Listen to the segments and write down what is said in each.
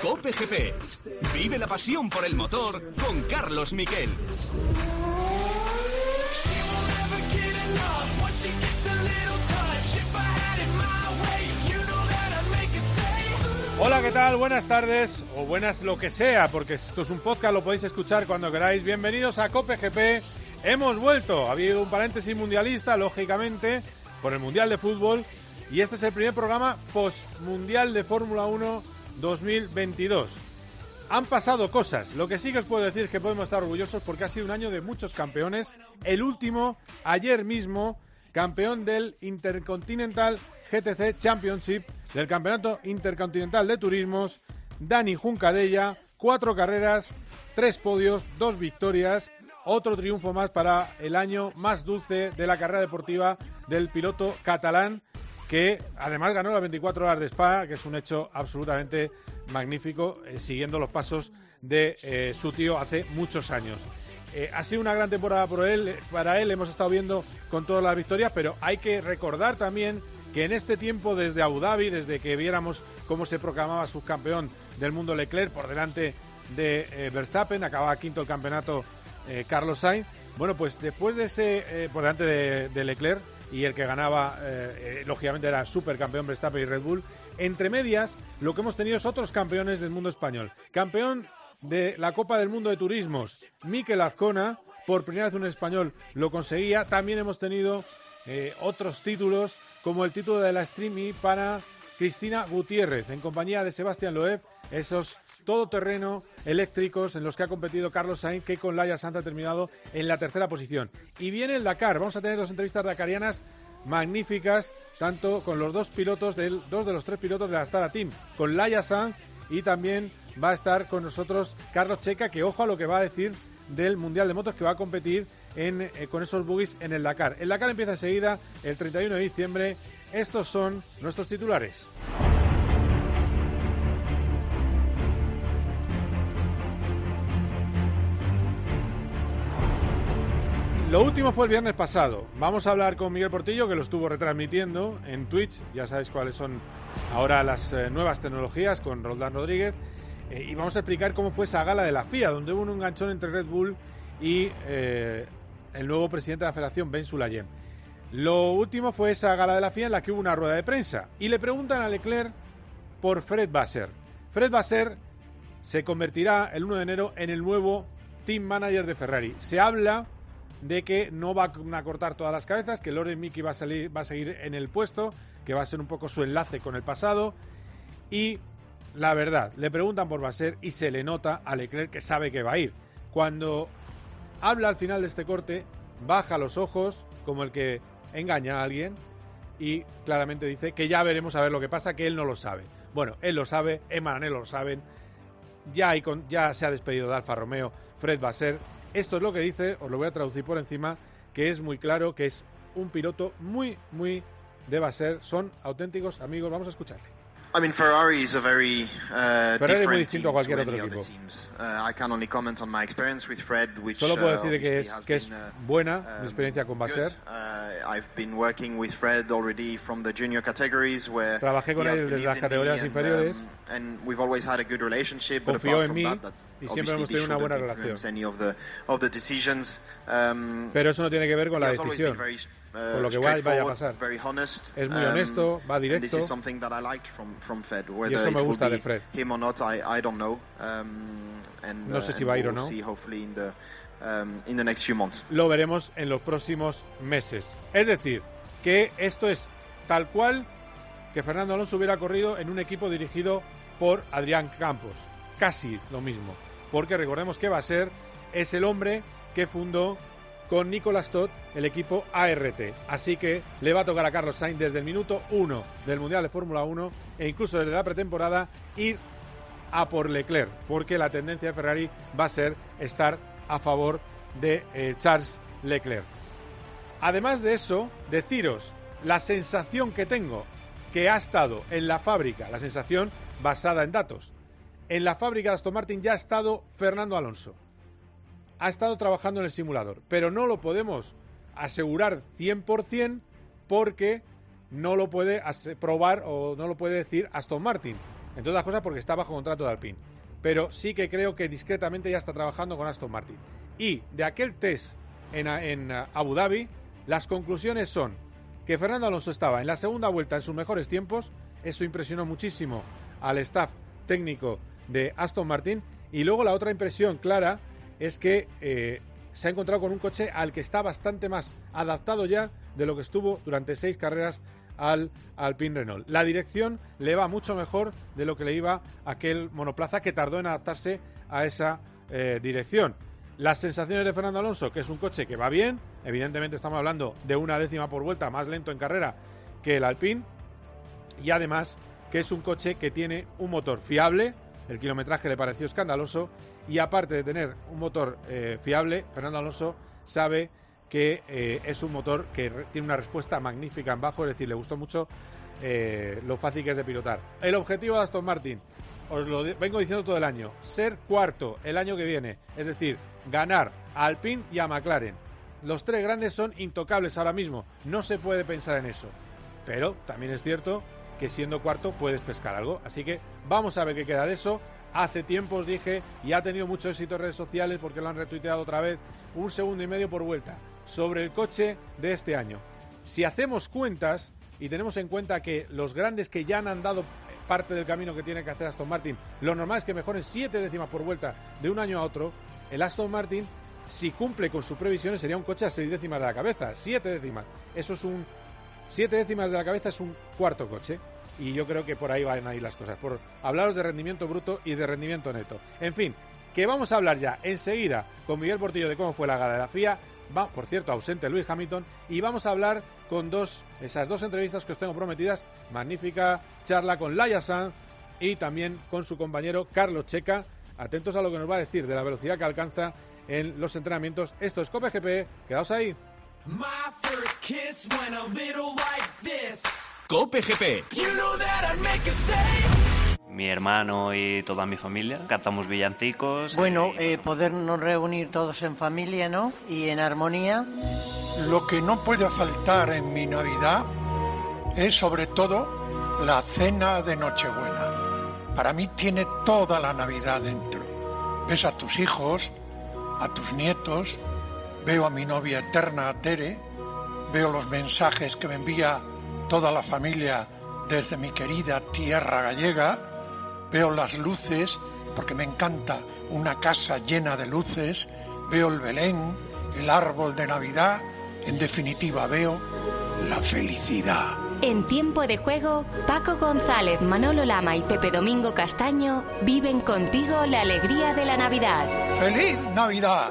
Cope GP. Vive la pasión por el motor con Carlos Miquel. Hola, ¿qué tal? Buenas tardes o buenas lo que sea, porque esto es un podcast, lo podéis escuchar cuando queráis. Bienvenidos a Cope GP. Hemos vuelto. Ha habido un paréntesis mundialista, lógicamente, por el Mundial de Fútbol. Y este es el primer programa post-mundial de Fórmula 1 2022. Han pasado cosas. Lo que sí que os puedo decir es que podemos estar orgullosos porque ha sido un año de muchos campeones. El último, ayer mismo, campeón del Intercontinental GTC Championship, del Campeonato Intercontinental de Turismos, Dani Juncadella, cuatro carreras, tres podios, dos victorias, otro triunfo más para el año más dulce de la carrera deportiva del piloto catalán que además ganó las 24 horas de Spa, que es un hecho absolutamente magnífico, eh, siguiendo los pasos de eh, su tío hace muchos años. Eh, ha sido una gran temporada por él, para él, hemos estado viendo con todas las victorias, pero hay que recordar también que en este tiempo, desde Abu Dhabi, desde que viéramos cómo se proclamaba subcampeón del mundo Leclerc por delante de Verstappen, acababa quinto el campeonato Carlos Sainz, bueno, pues después de ese, por delante de Leclerc, y el que ganaba, eh, eh, lógicamente, era supercampeón Verstappen y Red Bull. Entre medias, lo que hemos tenido es otros campeones del mundo español. Campeón de la Copa del Mundo de Turismos, Miquel Azcona, por primera vez un español lo conseguía. También hemos tenido eh, otros títulos, como el título de la Streamy para Cristina Gutiérrez, en compañía de Sebastián Loeb, esos todoterreno eléctricos en los que ha competido Carlos Sainz, que con Laia Santa ha terminado en la tercera posición. Y viene el Dakar, vamos a tener dos entrevistas dakarianas magníficas, tanto con los dos pilotos, del, dos de los tres pilotos de la Stara Team, con Laia Sanz y también va a estar con nosotros Carlos Checa, que ojo a lo que va a decir del Mundial de Motos que va a competir en, eh, con esos buggies en el Dakar. El Dakar empieza enseguida, el 31 de diciembre, estos son nuestros titulares. Lo último fue el viernes pasado. Vamos a hablar con Miguel Portillo, que lo estuvo retransmitiendo en Twitch. Ya sabéis cuáles son ahora las eh, nuevas tecnologías con Roldán Rodríguez. Eh, y vamos a explicar cómo fue esa gala de la FIA, donde hubo un enganchón entre Red Bull y eh, el nuevo presidente de la federación, Ben Sulayem. Lo último fue esa gala de la FIA en la que hubo una rueda de prensa y le preguntan a Leclerc por Fred Basser. Fred Basser se convertirá el 1 de enero en el nuevo team manager de Ferrari. Se habla de que no va a cortar todas las cabezas, que Loren Mickey va a, salir, va a seguir en el puesto, que va a ser un poco su enlace con el pasado. Y la verdad, le preguntan por Basser y se le nota a Leclerc que sabe que va a ir. Cuando habla al final de este corte, baja los ojos, como el que engaña a alguien y claramente dice que ya veremos a ver lo que pasa, que él no lo sabe. Bueno, él lo sabe, Emma lo saben, ya, hay ya se ha despedido de Alfa Romeo, Fred va a ser. Esto es lo que dice, os lo voy a traducir por encima, que es muy claro que es un piloto muy, muy de ser son auténticos amigos. Vamos a escucharle. I mean, Ferrari is a very uh, Ferrari es muy distinto a cualquier otro equipo. Uh, I can only comment on my experience with Fred, which, Solo puedo uh, decir que es, que es buena mi experiencia con Basser. Uh, I've been working with Fred already from the junior categories where Trabajé con él desde las categorías inferiores. Um, and we've always had a good relationship. Confío en mí y siempre hemos tenido una buena relación. Um, Pero eso no tiene que ver con la decisión. Uh, con lo que vaya a pasar. Es muy honesto, um, va directo. Y eso me gusta de Fred. Um, no sé si va a ir o no. Lo veremos en los próximos meses. Es decir, que esto es tal cual que Fernando Alonso hubiera corrido en un equipo dirigido por Adrián Campos. Casi lo mismo. Porque recordemos que va a ser, es el hombre que fundó con Nicolas Todd el equipo ART. Así que le va a tocar a Carlos Sainz desde el minuto 1 del Mundial de Fórmula 1 e incluso desde la pretemporada ir a por Leclerc, porque la tendencia de Ferrari va a ser estar a favor de eh, Charles Leclerc. Además de eso, deciros la sensación que tengo que ha estado en la fábrica, la sensación basada en datos. En la fábrica de Aston Martin ya ha estado Fernando Alonso ha estado trabajando en el simulador, pero no lo podemos asegurar 100% porque no lo puede probar o no lo puede decir Aston Martin. Entre otras cosas porque está bajo contrato de Alpine. Pero sí que creo que discretamente ya está trabajando con Aston Martin. Y de aquel test en, en Abu Dhabi, las conclusiones son que Fernando Alonso estaba en la segunda vuelta en sus mejores tiempos. Eso impresionó muchísimo al staff técnico de Aston Martin. Y luego la otra impresión clara es que eh, se ha encontrado con un coche al que está bastante más adaptado ya de lo que estuvo durante seis carreras al Alpine Renault. La dirección le va mucho mejor de lo que le iba aquel monoplaza que tardó en adaptarse a esa eh, dirección. Las sensaciones de Fernando Alonso, que es un coche que va bien, evidentemente estamos hablando de una décima por vuelta más lento en carrera que el Alpine, y además que es un coche que tiene un motor fiable, el kilometraje le pareció escandaloso, y aparte de tener un motor eh, fiable, Fernando Alonso sabe que eh, es un motor que tiene una respuesta magnífica en bajo, es decir, le gustó mucho eh, lo fácil que es de pilotar. El objetivo de Aston Martin, os lo vengo diciendo todo el año, ser cuarto el año que viene, es decir, ganar a Alpine y a McLaren. Los tres grandes son intocables ahora mismo, no se puede pensar en eso. Pero también es cierto que siendo cuarto puedes pescar algo, así que vamos a ver qué queda de eso. Hace tiempo os dije, y ha tenido mucho éxito en redes sociales porque lo han retuiteado otra vez, un segundo y medio por vuelta sobre el coche de este año. Si hacemos cuentas y tenemos en cuenta que los grandes que ya han andado parte del camino que tiene que hacer Aston Martin, lo normal es que mejoren siete décimas por vuelta de un año a otro, el Aston Martin, si cumple con sus previsiones, sería un coche a seis décimas de la cabeza, siete décimas. Eso es un... Siete décimas de la cabeza es un cuarto coche y yo creo que por ahí van a ir las cosas, por hablaros de rendimiento bruto y de rendimiento neto. En fin, que vamos a hablar ya enseguida con Miguel Portillo de cómo fue la gala de la FIA, va, por cierto, ausente Luis Hamilton, y vamos a hablar con dos, esas dos entrevistas que os tengo prometidas, magnífica charla con Laia Sanz y también con su compañero Carlos Checa. Atentos a lo que nos va a decir de la velocidad que alcanza en los entrenamientos. Esto es Cope GP, quedaos ahí. Cope GP. Mi hermano y toda mi familia cantamos villancicos. Bueno, eh, podernos reunir todos en familia, ¿no? Y en armonía. Lo que no puede faltar en mi Navidad es sobre todo la cena de Nochebuena. Para mí tiene toda la Navidad dentro. Ves a tus hijos, a tus nietos, veo a mi novia eterna, Tere, veo los mensajes que me envía toda la familia desde mi querida tierra gallega, veo las luces, porque me encanta una casa llena de luces, veo el Belén, el árbol de Navidad, en definitiva veo la felicidad. En tiempo de juego, Paco González, Manolo Lama y Pepe Domingo Castaño viven contigo la alegría de la Navidad. ¡Feliz Navidad!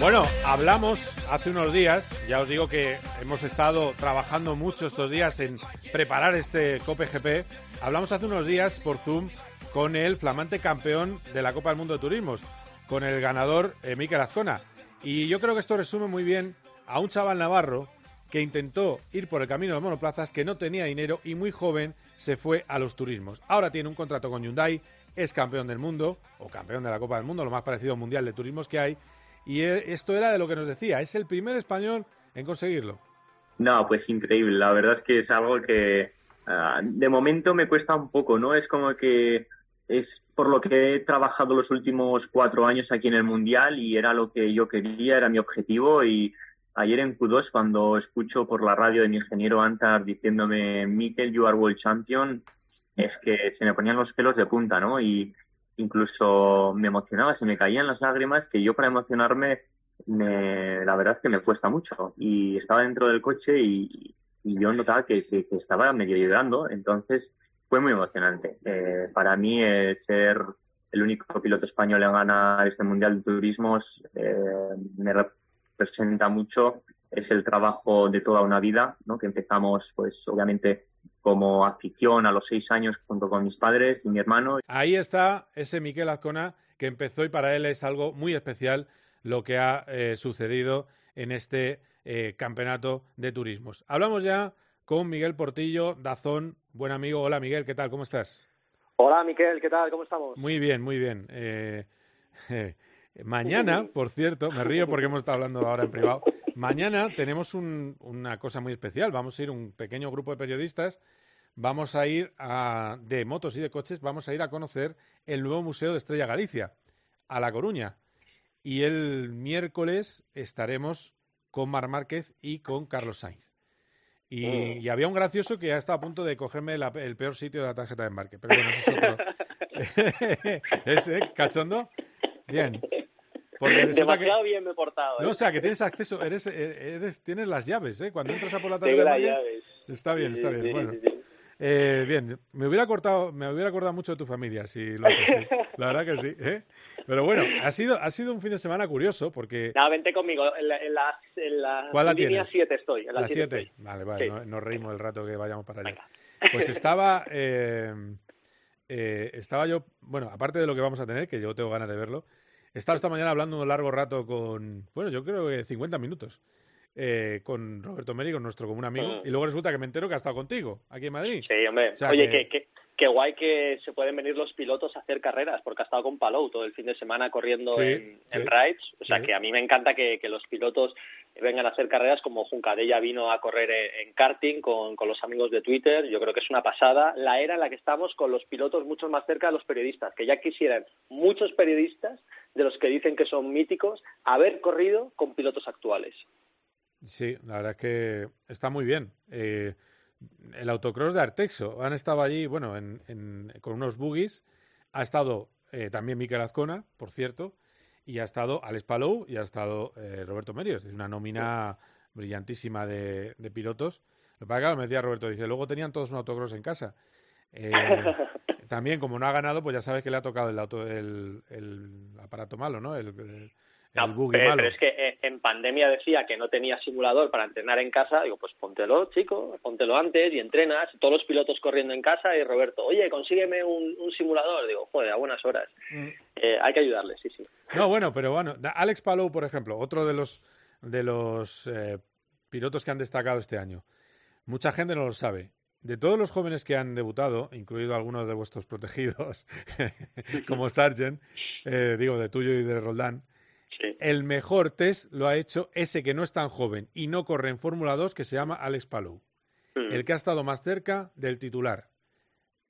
Bueno, hablamos hace unos días, ya os digo que hemos estado trabajando mucho estos días en preparar este Cope GP. Hablamos hace unos días por Zoom con el flamante campeón de la Copa del Mundo de Turismos, con el ganador eh, Mikel Azcona. Y yo creo que esto resume muy bien a un chaval navarro que intentó ir por el camino de monoplazas, que no tenía dinero y muy joven se fue a los turismos. Ahora tiene un contrato con Hyundai, es campeón del mundo, o campeón de la Copa del Mundo, lo más parecido mundial de turismos que hay, y e, esto era de lo que nos decía, es el primer español en conseguirlo. No, pues increíble, la verdad es que es algo que ah, de momento me cuesta un poco, ¿no? Es como que es por lo que he trabajado los últimos cuatro años aquí en el Mundial y era lo que yo quería, era mi objetivo y ayer en Q2 cuando escucho por la radio de mi ingeniero Antar diciéndome Mikel, you are world champion, es que se me ponían los pelos de punta, ¿no? Y, incluso me emocionaba, se me caían las lágrimas, que yo para emocionarme, me, la verdad es que me cuesta mucho. Y estaba dentro del coche y, yo notaba que, estaba medio llorando, entonces fue muy emocionante. Eh, para mí eh, ser el único piloto español en ganar este Mundial de Turismos eh, me representa mucho. Es el trabajo de toda una vida, ¿no? que empezamos, pues obviamente, como afición a los seis años junto con mis padres y mi hermano. Ahí está ese Miquel Azcona que empezó y para él es algo muy especial lo que ha eh, sucedido en este eh, campeonato de turismos. Hablamos ya con Miguel Portillo, Dazón, buen amigo. Hola Miguel, ¿qué tal? ¿Cómo estás? Hola Miquel, ¿qué tal? ¿Cómo estamos? Muy bien, muy bien. Eh, mañana, por cierto, me río porque hemos estado hablando ahora en privado. Mañana tenemos una cosa muy especial. Vamos a ir un pequeño grupo de periodistas. Vamos a ir a, de motos y de coches, vamos a ir a conocer el nuevo Museo de Estrella Galicia, a La Coruña. Y el miércoles estaremos con Mar Márquez y con Carlos Sainz. Y, mm. había un gracioso que ya estaba a punto de cogerme el peor sitio de la tarjeta de embarque. Pero bueno, eso es otro. ¿Ese? ¿Cachondo? Bien. Demasiado bien me he portado. No, o ¿eh? sea, que tienes acceso, eres, eres, tienes las llaves, ¿eh? Cuando entras a por la tarjeta de embarque. Está bien, está bien. bueno. Eh, bien, me hubiera cortado, me hubiera acordado mucho de tu familia, si lo haces, La verdad que sí. ¿eh? Pero bueno, ha sido, ha sido un fin de semana curioso porque. No, vente conmigo. En la, en la, en la ¿Cuál la línea 7 estoy. En la 7. Vale, vale. nos reímos el rato que vayamos para allá. Pues estaba. Eh, eh, estaba yo. Bueno, aparte de lo que vamos a tener, que yo tengo ganas de verlo. Estaba esta mañana hablando un largo rato con. Bueno, yo creo que 50 minutos eh, con Roberto Meri, con nuestro común amigo, mm. y luego resulta que me entero que ha estado contigo aquí en Madrid. Sí, hombre. Oye, qué guay que se pueden venir los pilotos a hacer carreras, porque ha estado con Palou todo el fin de semana corriendo en, rides. O sea, que a mí me encanta que, los pilotos vengan a hacer carreras como Juncadella vino a correr en, karting con, con, los amigos de Twitter. Yo creo que es una pasada la era en la que estamos con los pilotos mucho más cerca de los periodistas, que ya quisieran muchos periodistas de los que dicen que son míticos haber corrido con pilotos actuales. Sí, la verdad es que está muy bien. Eh, el autocross de Artexo. Han estado allí, bueno, en, con unos buggies. Ha estado eh, también Miquel Azcona, por cierto, y ha estado Alex Palou y ha estado eh, Roberto Merios. Es una nómina brillantísima de, pilotos. Lo que pasa me decía Roberto, dice, luego tenían todos un autocross en casa. también, como no ha ganado, pues ya sabes que le ha tocado el, auto, el, aparato malo, ¿no? el, pero, es que eh, en pandemia decía que no tenía simulador para entrenar en casa. Digo, pues póntelo, chico, póntelo antes y entrenas. Todos los pilotos corriendo en casa y Roberto, oye, consígueme un, simulador. Digo, joder, a buenas horas. Mm. Eh, hay que ayudarle, sí, sí. No, bueno, pero bueno, Alex Palou, por ejemplo, otro de los, de los eh, pilotos que han destacado este año. Mucha gente no lo sabe. De todos los jóvenes que han debutado, incluido algunos de vuestros protegidos, como Sargent, digo, de tuyo y de Roldán, el mejor test lo ha hecho ese que no es tan joven y no corre en Fórmula 2, que se llama Alex Palou. Mm. El que ha estado más cerca del titular.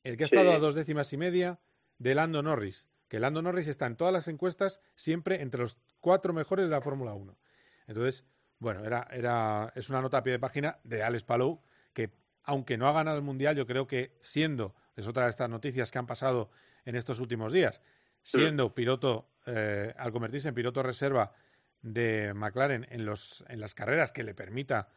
El que ha estado a dos décimas y media de Lando Norris. Que Lando Norris está en todas las encuestas siempre entre los cuatro mejores de la Fórmula 1. Entonces, bueno, era, era, es una nota a pie de página de Alex Palou, que aunque no ha ganado el Mundial, yo creo que siendo, es otra de estas noticias que han pasado en estos últimos días, siendo piloto, eh, al convertirse en piloto reserva de McLaren en, los, en las carreras que le permita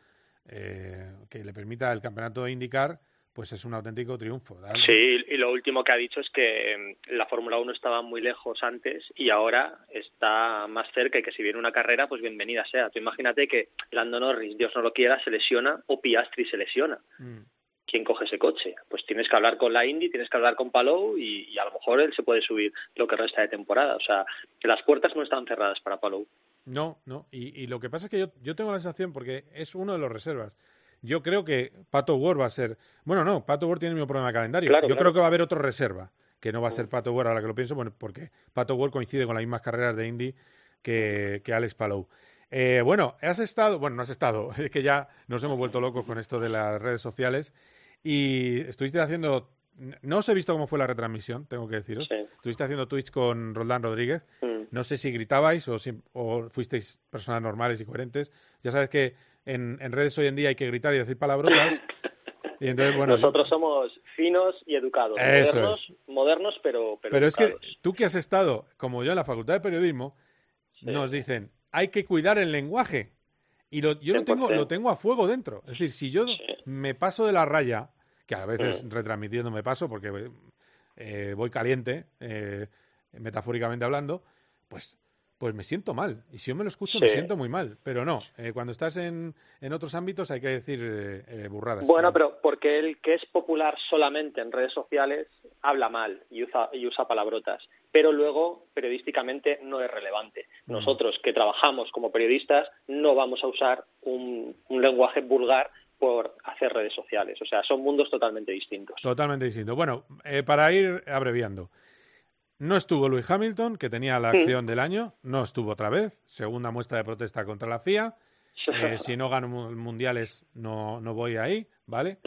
eh, que le permita el campeonato de indicar, pues es un auténtico triunfo. Sí, y lo último que ha dicho es que mm, la Fórmula 1 estaba muy lejos antes y ahora está más cerca y que si viene una carrera, pues bienvenida sea. Tú imagínate que Lando Norris, Dios no lo quiera, se lesiona o Piastri se lesiona. Mm. ¿Quién coge ese coche? Pues tienes que hablar con la Indy, tienes que hablar con Palou y, a lo mejor él se puede subir lo que resta de temporada. O sea, que las puertas no están cerradas para Palou. No, no. Y, lo que pasa es que yo, yo tengo la sensación, porque es uno de los reservas. Yo creo que Pato Ward va a ser. Bueno, no, Pato Ward tiene el mismo problema de calendario. yo creo que va a haber otro reserva, que no va a ser mm. Pato Ward, ahora que lo pienso, bueno, porque Pato Ward coincide con las mismas carreras de Indy que, que Alex Palou. Eh, bueno, has estado, bueno, no has estado, es que ya nos hemos vuelto locos con esto de las redes sociales y estuviste haciendo, no os he visto cómo fue la retransmisión, tengo que deciros. Estuviste haciendo Twitch con Roldán Rodríguez. Mm. No sé si gritabais o, o, fuisteis personas normales y coherentes. Ya sabes que en, redes hoy en día hay que gritar y decir palabrotas. Y entonces, bueno, Nosotros somos finos y educados, modernos, modernos pero, pero, pero es que tú que has estado, como yo, en la Facultad de Periodismo, nos dicen, hay que cuidar el lenguaje. Y yo lo tengo, lo tengo a fuego dentro. Es decir, si yo me paso de la raya, que a veces retransmitiendo me paso porque eh, voy caliente, eh, metafóricamente hablando, pues pues me siento mal. Y si yo me lo escucho, me siento muy mal. Pero no, eh, cuando estás en, en, otros ámbitos hay que decir eh, burradas. Bueno, pero porque el que es popular solamente en redes sociales habla mal y usa, y usa palabrotas. Pero luego, periodísticamente, no es relevante. Nosotros que trabajamos como periodistas no vamos a usar un, un lenguaje vulgar por hacer redes sociales. O sea, son mundos totalmente distintos. Totalmente distintos. Bueno, eh, para ir abreviando. No estuvo Louis Hamilton, que tenía la acción del año, no estuvo otra vez, segunda muestra de protesta contra la FIA. Eh, si no gano mundiales, no, no voy ahí, ¿vale?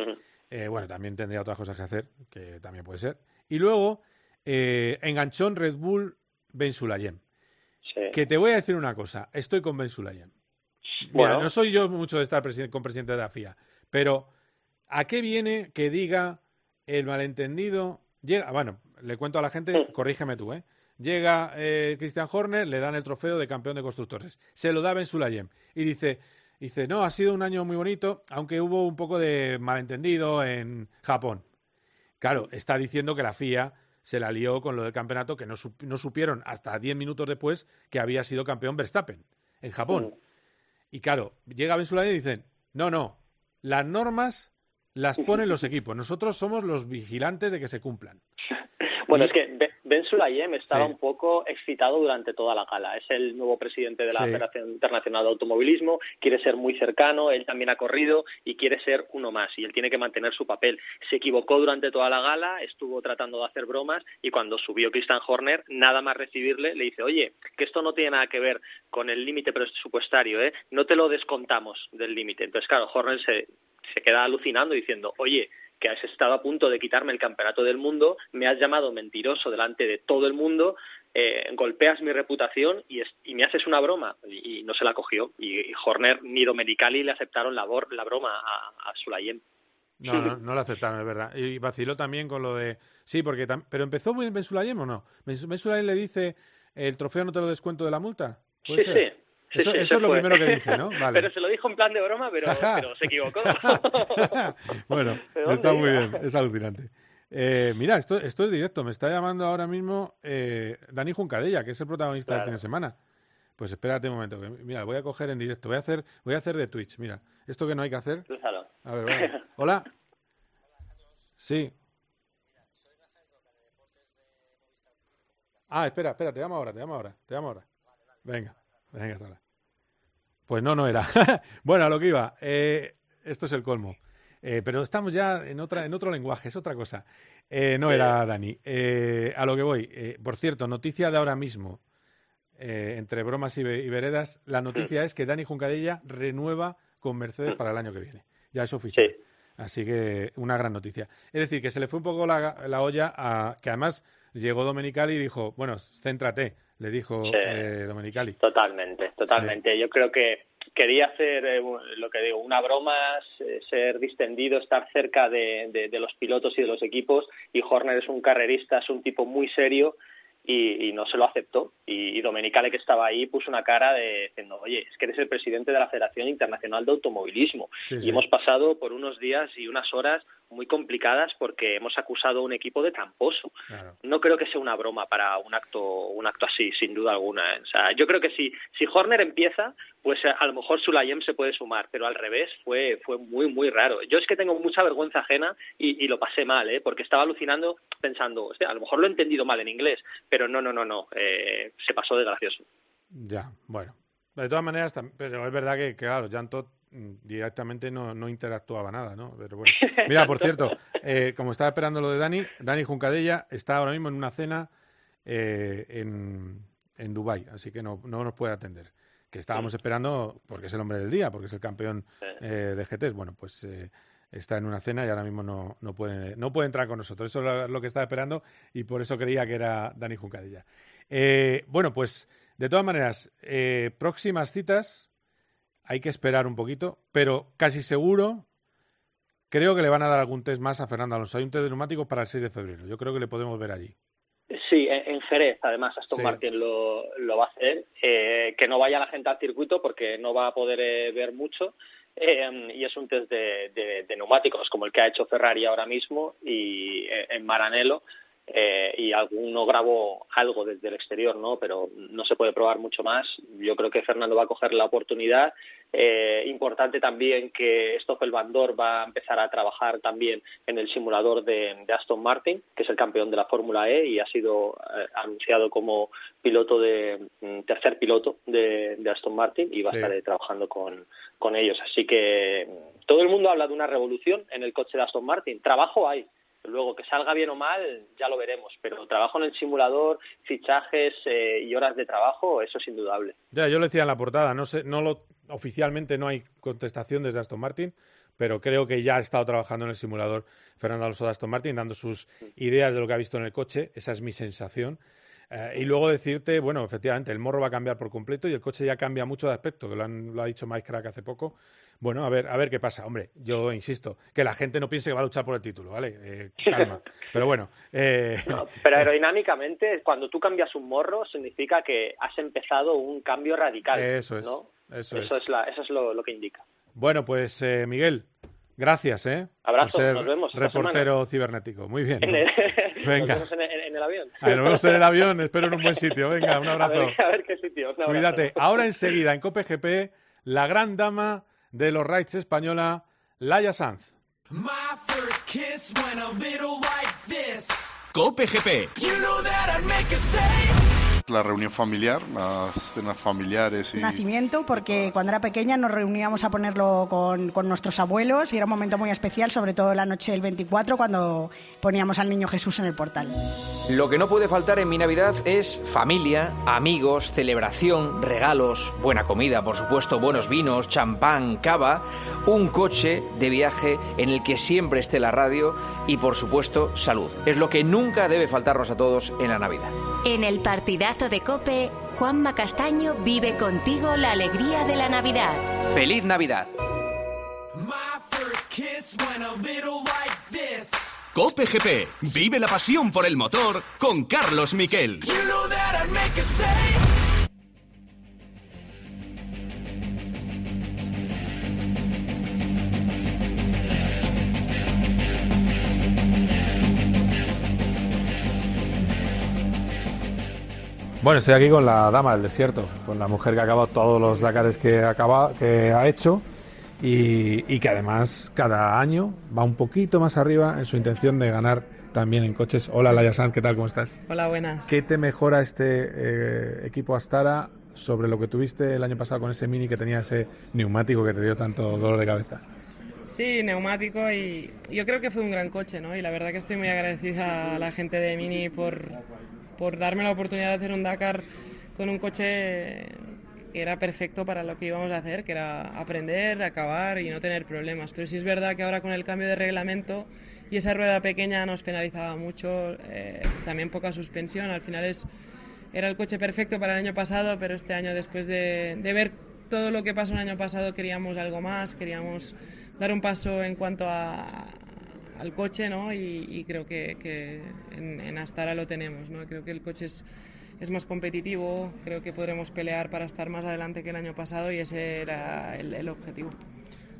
Eh, bueno, también tendría otras cosas que hacer, que también puede ser. Y luego, eh, enganchón Red Bull Ben Sulayem. Que te voy a decir una cosa, estoy con Ben Sulayem. Mira, no soy yo mucho de estar con presidente de la FIA, pero ¿a qué viene que diga el malentendido? Llega, bueno, le cuento a la gente, corrígeme tú, ¿eh? Llega eh, Christian Horner, le dan el trofeo de campeón de constructores. Se lo da Ben Sulayem y dice, dice, no, ha sido un año muy bonito, aunque hubo un poco de malentendido en Japón. Claro, está diciendo que la FIA se la lió con lo del campeonato, que no, no supieron hasta diez minutos después que había sido campeón Verstappen en Japón. Y claro, llega Ben Sulayem y dicen, no, no, las normas las ponen los equipos. Nosotros somos los vigilantes de que se cumplan. Bueno, es que Ben Sulayem estaba un poco excitado durante toda la gala. Es el nuevo presidente de la Federación Internacional de Automovilismo, quiere ser muy cercano, él también ha corrido y quiere ser uno más y él tiene que mantener su papel. Se equivocó durante toda la gala, estuvo tratando de hacer bromas y cuando subió Christian Horner, nada más recibirle, le dice, oye, que esto no tiene nada que ver con el límite presupuestario, ¿eh? no te lo descontamos del límite. Entonces, claro, Horner se, se queda alucinando diciendo, oye, que has estado a punto de quitarme el campeonato del mundo, me has llamado mentiroso delante de todo el mundo, eh, golpeas mi reputación y, y, me haces una broma. Y, no se la cogió. Y, Horner ni Domenicali le aceptaron la, la broma a, a Sulayem. No, no, no la aceptaron, es verdad. Y vaciló también con lo de... Sí, porque... Pero empezó muy Ben Sulayem o no? ¿Ben Sulayem le dice el trofeo no te lo descuento de la multa? Sí, sí. Eso, es lo primero que dice, ¿no? Vale. pero se lo dijo en plan de broma, pero, se equivocó. bueno, está muy bien, es alucinante. Eh, mira, esto, esto es directo. Me está llamando ahora mismo eh, Dani Juncadella, que es el protagonista del fin de semana. Pues espérate un momento. mira, voy a coger en directo. Voy a hacer, voy a hacer de Twitch. Mira, esto que no hay que hacer. A ver, Hola. Sí. Ah, espera, espera, te llamo ahora, te llamo ahora, te llamo ahora. Venga, venga, hasta ahora. Pues no, no era. bueno, a lo que iba. Eh, esto es el colmo. Eh, pero estamos ya en, otra, en otro lenguaje, es otra cosa. Eh, no era Dani. a lo que voy. por cierto, noticia de ahora mismo. entre bromas y, veredas, la noticia es que Dani Juncadella renueva con Mercedes para el año que viene. Ya es oficial. Así que una gran noticia. Es decir, que se le fue un poco la, la olla a que además llegó Domenicali y dijo, bueno, céntrate, le dijo eh, Domenicali. Totalmente, totalmente. Yo creo que quería hacer eh, lo que digo, una broma, ser distendido, estar cerca de, de, los pilotos y de los equipos. Y Horner es un carrerista, es un tipo muy serio y, no se lo aceptó. Y, Domenicali, que estaba ahí, puso una cara de diciendo, oye, es que eres el presidente de la Federación Internacional de Automovilismo. Y hemos pasado por unos días y unas horas muy complicadas porque hemos acusado a un equipo de tramposo. No creo que sea una broma para un acto un acto así, sin duda alguna. ¿eh? O sea, yo creo que si si Horner empieza, pues eh, a lo mejor Sulayem se puede sumar, pero al revés fue fue muy muy raro. Yo es que tengo mucha vergüenza ajena y, lo pasé mal, ¿eh? porque estaba alucinando pensando, a lo mejor lo he entendido mal en inglés, pero no no no no, eh, se pasó de gracioso. Ya, bueno. De todas maneras, pero es verdad que, claro, Jan Mm, directamente no, no interactuaba nada, ¿no? Pero bueno. Mira, por cierto, eh, como estaba esperando lo de Dani, Dani Juncadella está ahora mismo en una cena eh, en, en Dubái, así que no, no nos puede atender. Que estábamos esperando, porque es el hombre del día, porque es el campeón eh, de GTs. Bueno, pues está en una cena y ahora mismo no, no, puede, no puede entrar con nosotros. Eso es lo que estaba esperando y por eso creía que era Dani Juncadella. bueno, pues de todas maneras, próximas citas hay que esperar un poquito, pero casi seguro creo que le van a dar algún test más a Fernando Alonso. Hay un test de neumáticos para el 6 de febrero. Yo creo que le podemos ver allí. Sí, en Jerez, además, Aston Martin lo, lo, va a hacer. Eh, que no vaya la gente al circuito porque no va a poder eh, ver mucho. eh, y es un test de, neumáticos como el que ha hecho Ferrari ahora mismo y eh, en Maranello eh, y alguno grabó algo desde el exterior, ¿no? Pero no se puede probar mucho más. Yo creo que Fernando va a coger la oportunidad. Eh, importante también que Stoffel Van Dorn va a empezar a trabajar también en el simulador de, Aston Martin, que es el campeón de la Fórmula E y ha sido eh, anunciado como piloto de mm, tercer piloto de, Aston Martin y va a estar trabajando con, con ellos. Así que todo el mundo habla de una revolución en el coche de Aston Martin. Trabajo hay Luego, que salga bien o mal, ya lo veremos. Pero trabajo en el simulador, fichajes eh, y horas de trabajo, eso es indudable. Ya, yo lo decía en la portada, no sé, no lo, oficialmente no hay contestación desde Aston Martin, pero creo que ya ha estado trabajando en el simulador Fernando Alonso de Aston Martin, dando sus ideas de lo que ha visto en el coche. Esa es mi sensación. Eh, y luego decirte, bueno, efectivamente, el morro va a cambiar por completo y el coche ya cambia mucho de aspecto, que lo, ha dicho Mike Crack hace poco. Bueno, a ver, a ver qué pasa. Hombre, yo insisto, que la gente no piense que va a luchar por el título, ¿vale? Eh, calma. pero bueno. Eh... pero aerodinámicamente, cuando tú cambias un morro, significa que has empezado un cambio radical. Eso es. ¿no? Eso, es. eso es lo, que indica. Bueno, pues eh, Miguel, Gracias, ¿eh? Abrazo, nos vemos. Reportero cibernético. Muy bien. Venga. Nos vemos en, el avión. nos vemos en el avión, espero en un buen sitio. Venga, un abrazo. A ver, qué sitio. Cuídate. Ahora enseguida, en Cope GP, la gran dama de los rides española, Laia Sanz. Cope GP la reunión familiar, las cenas familiares y... Nacimiento, porque cuando era pequeña nos reuníamos a ponerlo con, con, nuestros abuelos y era un momento muy especial, sobre todo la noche del 24, cuando poníamos al niño Jesús en el portal. Lo que no puede faltar en mi Navidad es familia, amigos, celebración, regalos, buena comida, por supuesto, buenos vinos, champán, cava, un coche de viaje en el que siempre esté la radio y, por supuesto, salud. Es lo que nunca debe faltarnos a todos en la Navidad. En el partidazo de Cope, Juanma Castaño vive contigo la alegría de la Navidad. ¡Feliz Navidad! Cope GP, vive la pasión por el motor con Carlos Miquel. Bueno, estoy aquí con la dama del desierto, con la mujer que ha acabado todos los Dakares que, que ha hecho y, que además cada año va un poquito más arriba en su intención de ganar también en coches. Hola Laia Sanz, ¿qué tal? ¿Cómo estás? Hola, buenas. ¿Qué te mejora este eh, equipo Astara sobre lo que tuviste el año pasado con ese Mini que tenía ese neumático que te dio tanto dolor de cabeza? Sí, neumático y yo creo que fue un gran coche, ¿no? Y la verdad que estoy muy agradecida a la gente de Mini por, por darme la oportunidad de hacer un Dakar con un coche que era perfecto para lo que íbamos a hacer, que era aprender, acabar y no tener problemas. Pero sí es verdad que ahora con el cambio de reglamento y esa rueda pequeña nos penalizaba mucho, eh, también poca suspensión. Al final es, era el coche perfecto para el año pasado, pero este año después de, ver todo lo que pasó el año pasado queríamos algo más, queríamos dar un paso en cuanto a, al coche, ¿no? Y, creo que, en, Astara lo tenemos, ¿no? Creo que el coche es, es más competitivo, creo que podremos pelear para estar más adelante que el año pasado y ese era el, objetivo.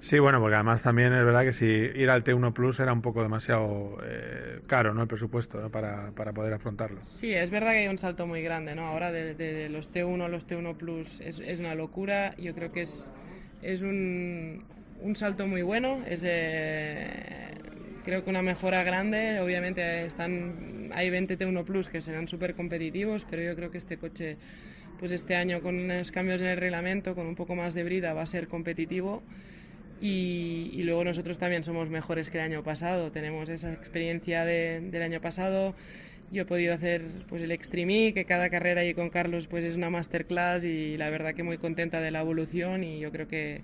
Sí, bueno, porque además también es verdad que si ir al T1 Plus era un poco demasiado eh, caro, ¿no? El presupuesto Para, para, poder afrontarlo. Sí, es verdad que hay un salto muy grande, ¿no? Ahora de, los T1 a los T1 Plus es, es, una locura. Yo creo que es, es un, un salto muy bueno. Es, eh, creo que una mejora grande. Obviamente están, hay 20 T1 Plus que serán súper competitivos, pero yo creo que este coche, pues este año con unos cambios en el reglamento, con un poco más de brida, va a ser competitivo. Y, luego nosotros también somos mejores que el año pasado. Tenemos esa experiencia del año pasado. Yo he podido hacer pues el Extreme que cada carrera ahí con Carlos pues es una masterclass y la verdad que muy contenta de la evolución y yo creo que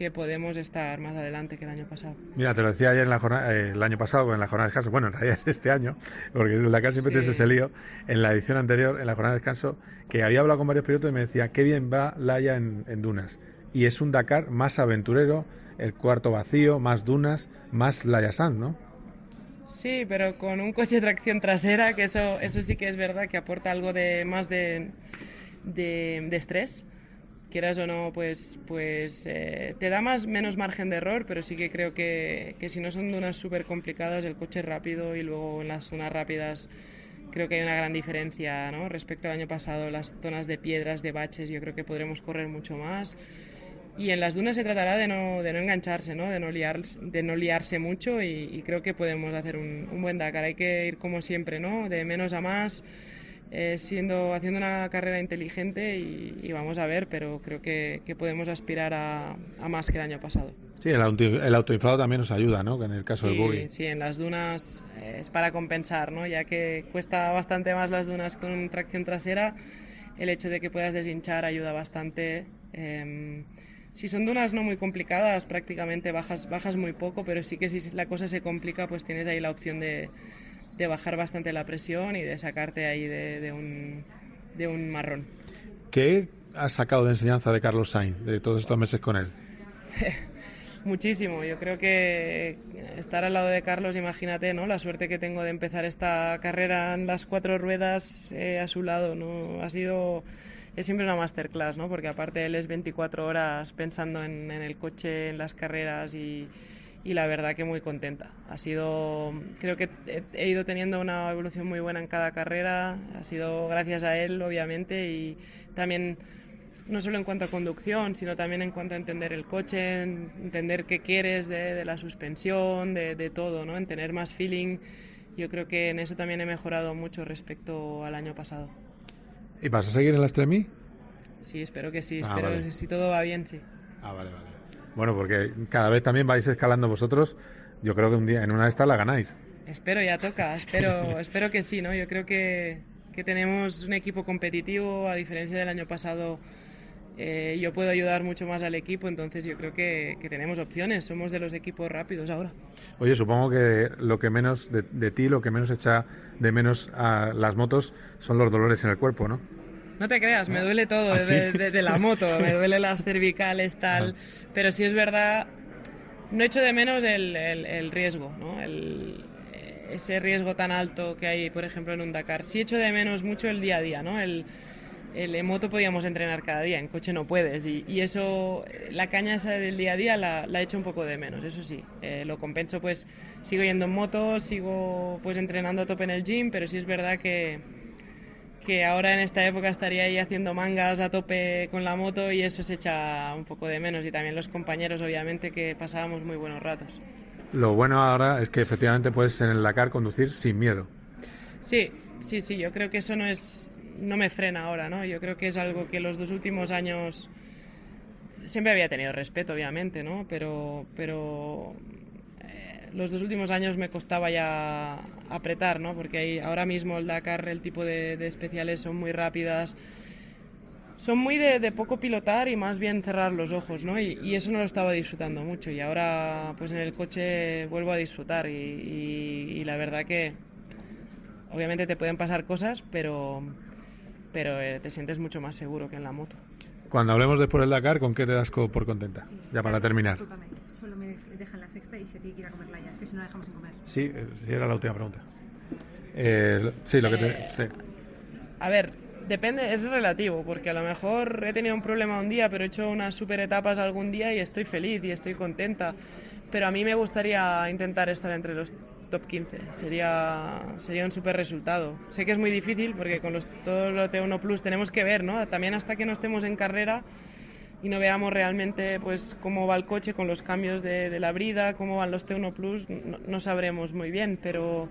que podemos estar más adelante que el año pasado. Mira, te lo decía ayer en la jornada, eh, el año pasado en la jornada de descanso, bueno, en realidad es este año, porque en la siempre tienes ese lío, en la edición anterior, en la jornada de descanso, que había hablado con varios pilotos y me decía, qué bien va Laia en, en dunas. Y es un Dakar más aventurero, el cuarto vacío, más dunas, más Laia Sand, ¿no? Sí, pero con un coche de tracción trasera, que eso, eso sí que es verdad que aporta algo de más de, de, de estrés quieras o no, pues, pues eh, te da más, menos margen de error, pero sí que creo que, que si no son dunas súper complicadas, el coche es rápido y luego en las zonas rápidas creo que hay una gran diferencia ¿no? respecto al año pasado. Las zonas de piedras, de baches, yo creo que podremos correr mucho más. Y en las dunas se tratará de no, de no engancharse, ¿no? De, no liar, de no liarse mucho y, creo que podemos hacer un, un, buen Dakar. Hay que ir como siempre, ¿no? de menos a más, eh, siendo, haciendo una carrera inteligente y, vamos a ver, pero creo que, que podemos aspirar a, a, más que el año pasado. Sí, el, auto, el autoinflado también nos ayuda, ¿no? En el caso sí, del buggy. Sí, en las dunas eh, es para compensar, ¿no? Ya que cuesta bastante más las dunas con tracción trasera, el hecho de que puedas deshinchar ayuda bastante. Eh, si son dunas no muy complicadas, prácticamente bajas, bajas muy poco, pero sí que si la cosa se complica, pues tienes ahí la opción de, de bajar bastante la presión y de sacarte ahí de, de, un, de un marrón. ¿Qué has sacado de enseñanza de Carlos Sainz de todos estos meses con él? Muchísimo. Yo creo que estar al lado de Carlos, imagínate, ¿no? La suerte que tengo de empezar esta carrera en las cuatro ruedas eh, a su lado, ¿no? Ha sido es siempre una masterclass, ¿no? Porque aparte él es 24 horas pensando en, en el coche, en las carreras y, y la verdad que muy contenta. Ha sido, creo que he ido teniendo una evolución muy buena en cada carrera, ha sido gracias a él, obviamente, y también no solo en cuanto a conducción, sino también en cuanto a entender el coche, entender qué quieres de, de la suspensión, de, de, todo, ¿no? En tener más feeling. Yo creo que en eso también he mejorado mucho respecto al año pasado. ¿Y vas a seguir en la Extremi? Sí, espero que sí. Ah, espero vale. que si todo va bien, sí. Ah, vale, vale. Bueno, porque cada vez también vais escalando vosotros. Yo creo que un día en una de estas la ganáis. Espero, ya toca. Espero, espero que sí, ¿no? Yo creo que, que tenemos un equipo competitivo, a diferencia del año pasado. Eh, yo puedo ayudar mucho más al equipo, entonces yo creo que, que, tenemos opciones. Somos de los equipos rápidos ahora. Oye, supongo que lo que menos de, de ti, lo que menos echa de menos a las motos son los dolores en el cuerpo, ¿no? No te creas, me duele todo ¿Ah, sí? de, de, de, la moto, me duele las cervicales, tal. Ah. Pero sí es verdad, no echo de menos el, el, el riesgo, ¿no? El, ese riesgo tan alto que hay, por ejemplo, en un Dakar. Sí echo de menos mucho el día a día, ¿no? El, el, en moto podíamos entrenar cada día, en coche no puedes. Y, y eso, la caña esa del día a día la, la echo un poco de menos, eso sí. Eh, lo compenso, pues sigo yendo en moto, sigo pues entrenando a tope en el gym, pero sí es verdad que que ahora en esta época estaría ahí haciendo mangas a tope con la moto y eso se echa un poco de menos y también los compañeros obviamente que pasábamos muy buenos ratos. Lo bueno ahora es que efectivamente puedes en el Dakar conducir sin miedo. Sí, sí, sí, yo creo que eso no es no me frena ahora, ¿no? Yo creo que es algo que los dos últimos años siempre había tenido respeto, obviamente, ¿no? Pero pero los dos últimos años me costaba ya apretar, ¿no? Porque hay, ahora mismo el Dakar, el tipo de, especiales son muy rápidas, son muy de, poco pilotar y más bien cerrar los ojos, ¿no? Y, y, eso no lo estaba disfrutando mucho y ahora pues en el coche vuelvo a disfrutar y, y, y la verdad que obviamente te pueden pasar cosas, pero, pero eh, te sientes mucho más seguro que en la moto. Cuando hablemos después del Dakar, ¿con qué te das por contenta? Ya para terminar. Discúlpame, solo me dejan la sexta y se tiene que ir a comerla ya, es que si no la dejamos sin comer. Sí, sí era la última pregunta. Eh, sí, lo que te... Eh, sí. A ver, depende, es relativo, porque a lo mejor he tenido un problema un día, pero he hecho unas super etapas algún día y estoy feliz y estoy contenta. Pero a mí me gustaría intentar estar entre los top 15. Sería, sería un súper resultado. Sé que es muy difícil porque con los, todos los T1 Plus tenemos que ver, ¿no? También hasta que no estemos en carrera y no veamos realmente pues cómo va el coche con los cambios de, de la brida, cómo van los T1 Plus, no, no, sabremos muy bien, pero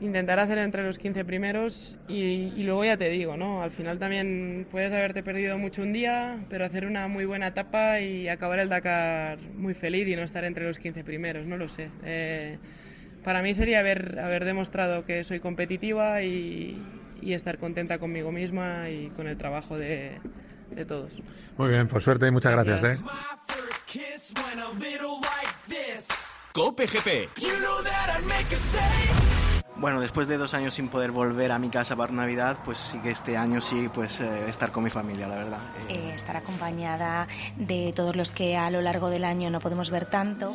intentar hacer entre los 15 primeros y, y, luego ya te digo, ¿no? Al final también puedes haberte perdido mucho un día, pero hacer una muy buena etapa y acabar el Dakar muy feliz y no estar entre los 15 primeros, no lo sé. Eh, para mí sería haber, haber demostrado que soy competitiva y, y, estar contenta conmigo misma y con el trabajo de, de todos. Muy bien, por suerte y muchas gracias. gracias ¿eh? Cope GP. Bueno, después de dos años sin poder volver a mi casa para Navidad, pues sí que este año sí, pues eh, estar con mi familia, la verdad. Eh, estar acompañada de todos los que a lo largo del año no podemos ver tanto.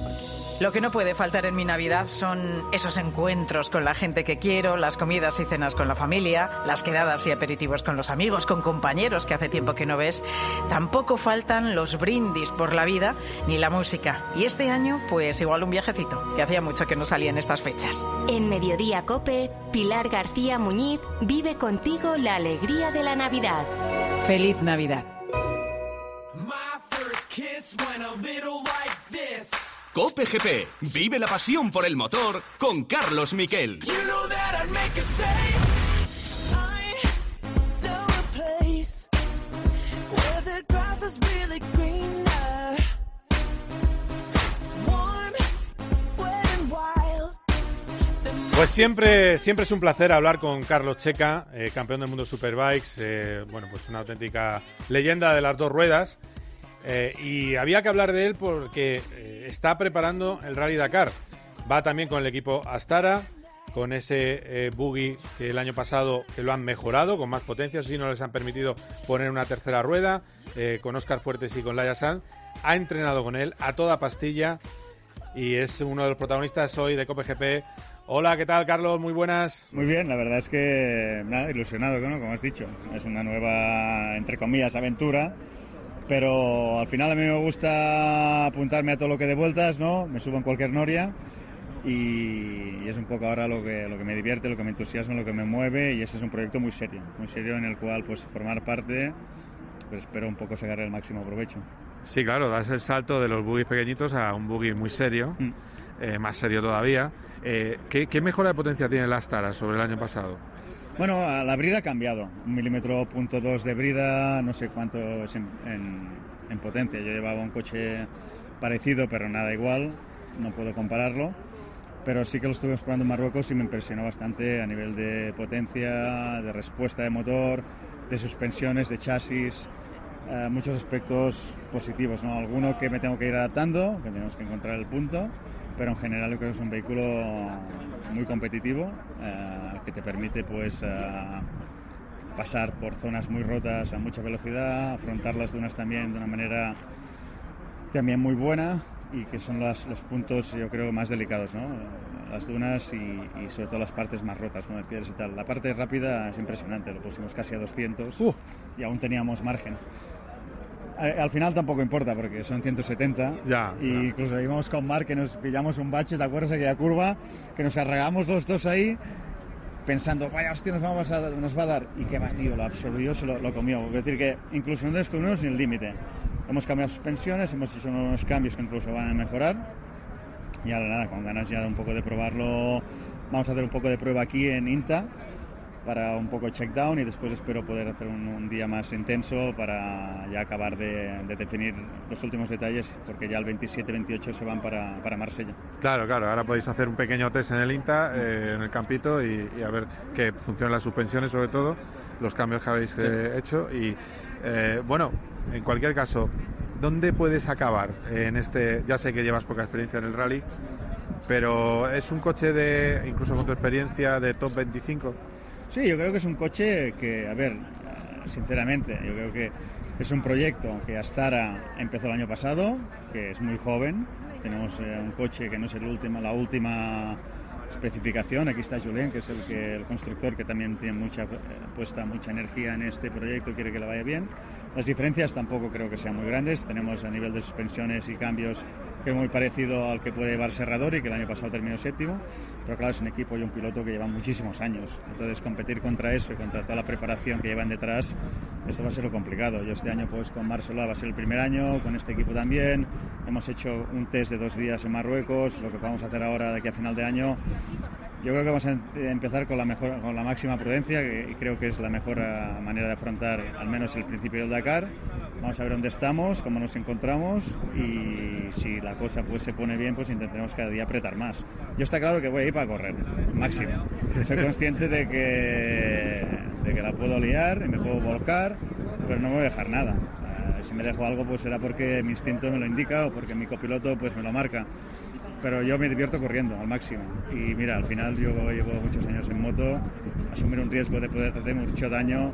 Lo que no puede faltar en mi Navidad son esos encuentros con la gente que quiero, las comidas y cenas con la familia, las quedadas y aperitivos con los amigos, con compañeros que hace tiempo que no ves. Tampoco faltan los brindis por la vida ni la música. Y este año, pues igual un viajecito, que hacía mucho que no salía en estas fechas. En Mediodía Cope, Pilar García Muñiz vive contigo la alegría de la Navidad. Feliz Navidad. Cope GP, vive la pasión por el motor con Carlos Miquel. Pues siempre, siempre es un placer hablar con Carlos Checa, eh, campeón del mundo Superbikes, eh, bueno, pues una auténtica leyenda de las dos ruedas. Eh, y había que hablar de él porque está preparando el Rally Dakar. Va también con el equipo Astara, con ese buggy que el año pasado que lo han mejorado, con más potencia, si no les han permitido poner una tercera rueda, con Oscar Fuertes y con Laia Sanz. Ha entrenado con él a toda pastilla y es uno de los protagonistas hoy de COPGP. Hola, ¿qué tal, Carlos? Muy buenas. Muy bien, la verdad es que nada, ilusionado, ¿no? como has dicho. Es una nueva, entre comillas, aventura. Pero al final a mí me gusta apuntarme a todo lo que de vueltas, ¿no? Me subo en cualquier noria y, y es un poco ahora lo que, lo que me divierte, lo que me entusiasma, lo que me mueve y este es un proyecto muy serio, muy serio en el cual pues formar parte, pues espero un poco sacar el máximo provecho. Sí, claro, das el salto de los buggies pequeñitos a un buggy muy serio, eh, más serio todavía. Eh, ¿qué, ¿Qué mejora de potencia tiene el Astara sobre el año pasado? Bueno, la brida ha cambiado. Un milímetro punto dos de brida, no sé cuánto es en, en- en potencia. Yo llevaba un coche parecido, pero nada igual. No puedo compararlo. Pero sí que lo estuve explorando en Marruecos y me impresionó bastante a nivel de potencia, de respuesta de motor, de suspensiones, de chasis. eh, muchos aspectos positivos, ¿no? Alguno que me tengo que ir adaptando, que tenemos que encontrar el punto, pero en general yo creo que es un vehículo muy competitivo eh, que te permite pues eh, pasar por zonas muy rotas a mucha velocidad, afrontar las dunas también de una manera también muy buena y que son las- los puntos yo creo más delicados, ¿no? Las dunas y, y sobre todo las partes más rotas, ¿no? De piedras y tal. La parte rápida es impresionante, lo pusimos casi a 200 y aún teníamos margen. A- Al final tampoco importa porque son 170 Ya, y incluso íbamos con Mark que nos pillamos un bache, ¿te acuerdas aquella curva? Que nos arregamos los dos ahí pensando, vaya hostia, nos, vamos a, nos va a dar. Y que va, tío, lo absorbió, se lo, lo comió. Es decir, que incluso no descubrimos ni el límite. Hemos cambiado suspensiones, hemos hecho unos cambios que incluso van a mejorar. Y ahora nada, con ganas ya de un poco de probarlo, vamos a hacer un poco de prueba aquí en INTA para un poco check down y después espero poder hacer un, un día más intenso para ya acabar de, de definir los últimos detalles porque ya el 27-28 se van para, para Marsella. Claro, claro, ahora podéis hacer un pequeño test en el INTA, eh, en el campito, y, y a ver que funcionan las suspensiones sobre todo, los cambios que habéis Sí. eh, hecho. Y eh, bueno, en cualquier caso, ¿dónde puedes acabar en este? Ya sé que llevas poca experiencia en el rally, pero es un coche de, incluso con tu experiencia, de top 25. Sí, yo creo que es un coche que, a ver, sinceramente, yo creo que es un proyecto que Astara empezó el año pasado, que es muy joven. Tenemos eh, un coche que no es el última, la última especificación. Aquí está Julien, que es el, el constructor que también tiene mucha eh, puesta mucha energía en este proyecto, quiere que le vaya bien. Las diferencias tampoco creo que sean muy grandes. Tenemos a nivel de suspensiones y cambios que es muy parecido al que puede llevar Serradori, que el año pasado terminó séptimo. Pero claro, es un equipo y un piloto que llevan muchísimos años. Entonces, competir contra eso y contra toda la preparación que llevan detrás, esto va a ser lo complicado. Yo este año, pues con Marsola va a ser el primer año, con este equipo también. Hemos hecho un test de dos días en Marruecos, lo que vamos a hacer ahora de aquí a final de año. Yo creo que vamos a em- empezar con la, mejor, con la máxima prudencia que- creo que es la mejor eh, manera de afrontar al menos el principio del Dakar. Vamos a ver dónde estamos, cómo nos encontramos y si la cosa pues se pone bien, pues intentaremos cada día apretar más. Yo está claro que voy a ir para correr, máximo. Soy consciente de que, de que la puedo liar y me puedo volcar, pero no me voy a dejar nada. Si me dejo algo, pues será porque mi instinto me lo indica o porque mi copiloto pues me lo marca. Pero yo me divierto corriendo al máximo. Y mira, al final yo llevo muchos años en moto, asumir un riesgo de poder hacer mucho daño,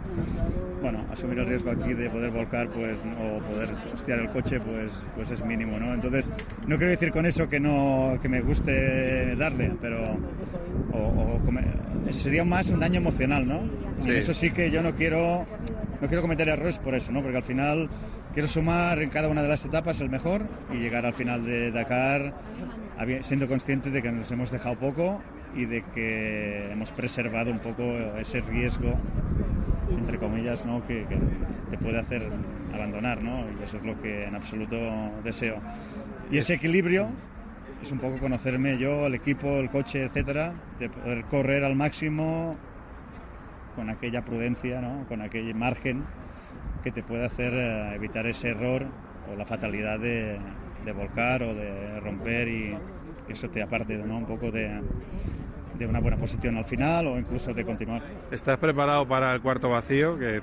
bueno, asumir el riesgo aquí de poder volcar pues o poder hostiar el coche pues pues es mínimo, ¿no? Entonces, no quiero decir con eso que no que me guste darle, pero o, sería más un daño emocional, ¿no? Y eso sí que yo no quiero no quiero cometer errores por eso, ¿no? Porque al final quiero sumar en cada una de las etapas el mejor y llegar al final de Dakar siendo consciente de que nos hemos dejado poco y de que hemos preservado un poco ese riesgo, entre comillas, ¿no? que, te puede hacer abandonar, ¿no? y eso es lo que en absoluto deseo. Y ese equilibrio es un poco conocerme yo, el equipo, el coche, etcétera, de poder correr al máximo con aquella prudencia, ¿no? con aquel margen que te puede hacer eh, evitar ese error o la fatalidad de, de volcar o de romper y eso te aparte ¿no? un poco de, de una buena posición al final o incluso de continuar. ¿Estás preparado para el cuarto vacío? Que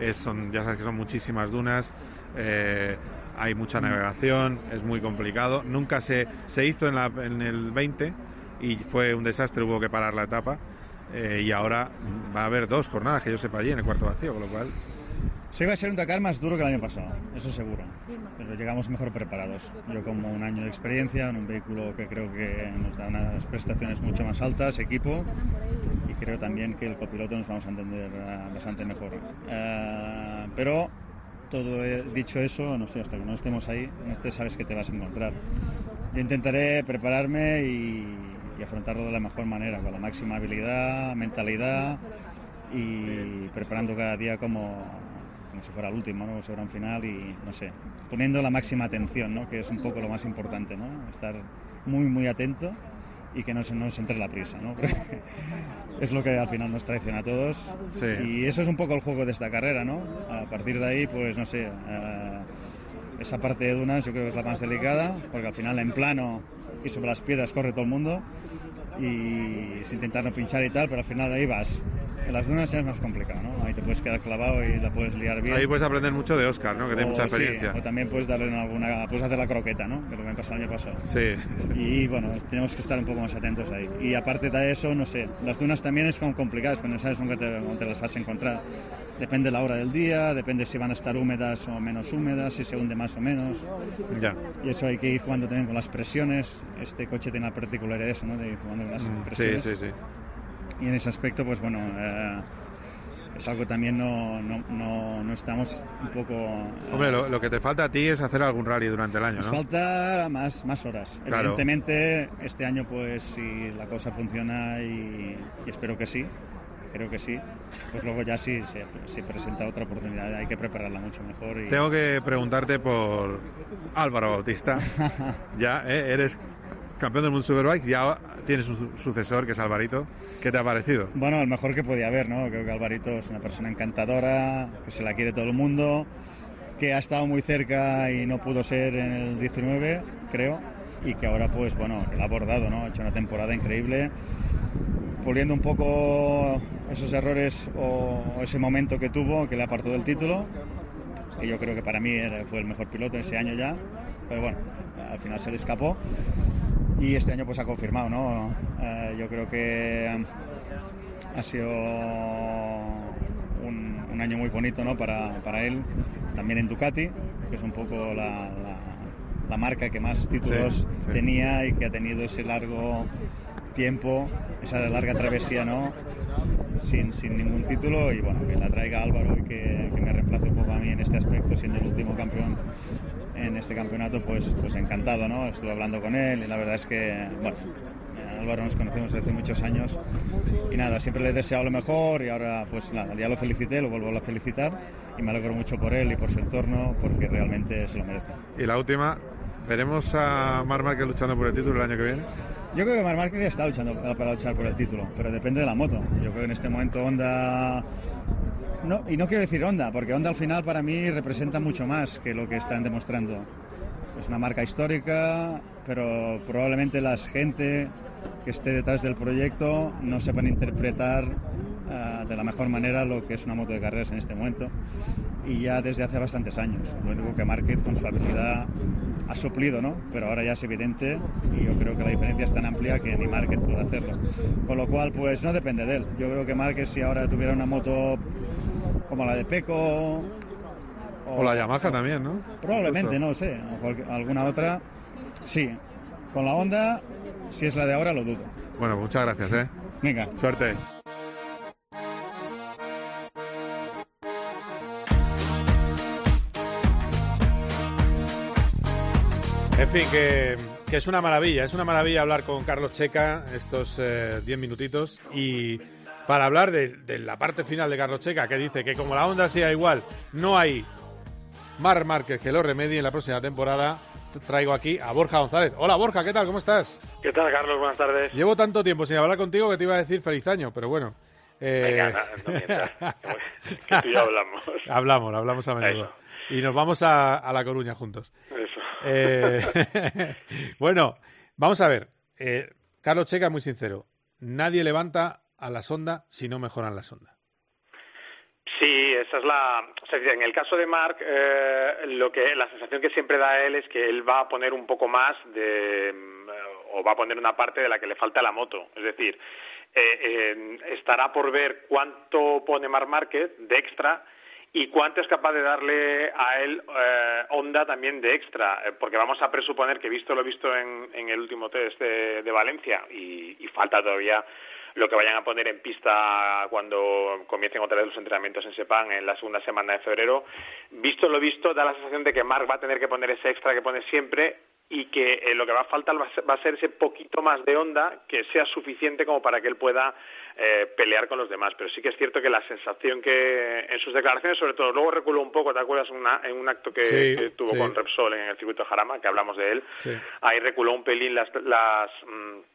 es, son, ya sabes que son muchísimas dunas, eh, hay mucha navegación, es muy complicado. Nunca se, se hizo en, la, en el 20 y fue un desastre, hubo que parar la etapa. Eh, y ahora va a haber dos jornadas que yo sepa allí en el cuarto vacío, con lo cual se va a ser un Dakar más duro que el año pasado, eso seguro. Pero llegamos mejor preparados. Yo como un año de experiencia en un vehículo que creo que nos da unas prestaciones mucho más altas, equipo, y creo también que el copiloto nos vamos a entender eh, bastante mejor. Eh, pero todo dicho eso, no sé, hasta que no estemos ahí, no estés sabes que te vas a encontrar. Yo intentaré prepararme y, y afrontarlo de la mejor manera, con la máxima habilidad, mentalidad y preparando cada día como como si fuera el último, ¿no? Sobre un final y, no sé, poniendo la máxima atención, ¿no? Que es un poco lo más importante, ¿no? Estar muy, muy atento y que no se nos entre la prisa, ¿no? es lo que al final nos traiciona a todos. Y eso es un poco el juego de esta carrera, ¿no? A partir de ahí, pues, no sé... Eh, esa parte de dunas yo creo que es la más delicada, porque al final en plano y sobre las piedras corre todo el mundo y sin intentar no pinchar y tal, pero al final ahí vas en las dunas es más complicado, ¿no? Ahí te puedes quedar clavado y la puedes liar bien. Ahí puedes aprender mucho de Oscar, ¿no? Que tiene mucha experiencia. o también puedes darle en alguna, puedes hacer la croqueta, ¿no? Que lo que me pasó el año pasado. Sí, Y bueno, tenemos que estar un poco más atentos ahí. Y aparte de eso, no sé, las dunas también son complicadas, pero no sabes nunca te, te las vas a encontrar. Depende la hora del día, depende si van a estar húmedas o menos húmedas, si se hunde más o menos. Ya. Y eso hay que ir jugando también con las presiones. Este coche tiene la particularidad de eso, ¿no? De ir jugando las mm, presiones. Sí, sí, sí. Y en ese aspecto, pues bueno, eh, es algo también no, no, no, estamos un poco... Hombre, lo, que te falta a ti es hacer algún rally durante el año, ¿no? Falta más, más horas. Evidentemente, este año, pues si la cosa funciona y, espero que sí, creo que sí, pues luego ya sí se, presenta otra oportunidad, hay que prepararla mucho mejor. Y... Tengo que preguntarte por Álvaro Bautista. ya, ¿eh? eres campeón del mundo Superbike, ya tienes un sucesor que es Alvarito. ¿Qué te ha parecido? Bueno, el mejor que podía haber, ¿no? Creo que Alvarito es una persona encantadora, que se la quiere todo el mundo, que ha estado muy cerca y no pudo ser en el 19, creo, y que ahora, pues bueno, la ha abordado, ¿no? Ha hecho una temporada increíble, puliendo un poco esos errores o ese momento que tuvo, que le apartó del título, que yo creo que para mí fue el mejor piloto ese año ya, pero bueno, al final se le escapó y este año pues ha confirmado, ¿no? Eh, yo creo que ha sido un, año muy bonito, ¿no? Para, para, él, también en Ducati, que es un poco la, la, marca que más títulos tenía y que ha tenido ese largo tiempo, esa larga travesía, ¿no? Sin, sin, ningún título y bueno, que la traiga Álvaro y que, que me reemplace un poco a mí en este aspecto, siendo el último campeón en este campeonato, pues, pues encantado, ¿no? Estuve hablando con él y la verdad es que, bueno, Álvaro nos conocemos desde hace muchos años y nada, siempre le he deseado lo mejor y ahora pues nada, ya lo felicité, lo vuelvo a felicitar y me alegro mucho por él y por su entorno porque realmente se lo merece. Y la última, ¿veremos a Mar Márquez luchando por el título el año que viene? Yo creo que Mar Márquez ya está luchando para, para luchar por el título, pero depende de la moto. Yo creo que en este momento Honda no, y no quiero decir Honda, porque Honda al final para mí representa mucho más que lo que están demostrando. Es una marca histórica, pero probablemente la gente que esté detrás del proyecto no sepan interpretar eh, de la mejor manera lo que es una moto de carreras en este momento. y ya desde hace bastantes años. Lo único que Márquez con su habilidad ha suplido, ¿no? Pero ahora ya es evidente y yo creo que la diferencia es tan amplia que ni Márquez puede hacerlo. Con lo cual, pues no depende de él. Yo creo que Márquez si ahora tuviera una moto como la de Peco... O, la Yamaha también, ¿no? Probablemente, no sé. O alguna otra, sí. Con la Honda, si es la de ahora, lo dudo. Bueno, muchas gracias, ¿eh? Venga. Suerte. En fin, que, es una maravilla, es una maravilla hablar con Carlos Checa estos 10 eh, minutitos y para hablar de, la parte final de Carlos Checa, que dice que como la onda sea igual, no hay Mar Márquez que lo remedie en la próxima temporada, traigo aquí a Borja González. Hola Borja, ¿qué tal? ¿Cómo estás? ¿Qué tal, Carlos? Buenas tardes. Llevo tanto tiempo sin hablar contigo que te iba a decir feliz año, pero bueno. Eh... Venga, que tú ya hablamos. hablamos, hablamos a menudo. Y nos vamos a La Coruña juntos. Eso. Eh, bueno, vamos a ver. Eh, Carlos Checa, muy sincero. Nadie levanta a la sonda si no mejoran la sonda. Sí, esa es la. en el caso de Mark, eh, lo que la sensación que siempre da él es que él va a poner un poco más de, o va a poner una parte de la que le falta a la moto. Es decir, estará por ver cuánto pone Mark Márquez de extra y cuánto es capaz de darle a él eh, onda también de extra, eh, porque vamos a presuponer que visto lo visto en, en el último test de, de Valencia y, y, falta todavía lo que vayan a poner en pista cuando comiencen otra vez los entrenamientos en Sepang en la segunda semana de febrero, visto lo visto da la sensación de que Mark va a tener que poner ese extra que pone siempre y que eh, lo que va a faltar va a, ser, ese poquito más de onda que sea suficiente como para que él pueda eh, pelear con los demás. Pero sí que es cierto que la sensación que en sus declaraciones, sobre todo, luego reculó un poco, ¿te acuerdas? en un acto que, tuvo con Repsol en el circuito de Jarama, que hablamos de él, ahí reculó un pelín las... las mm,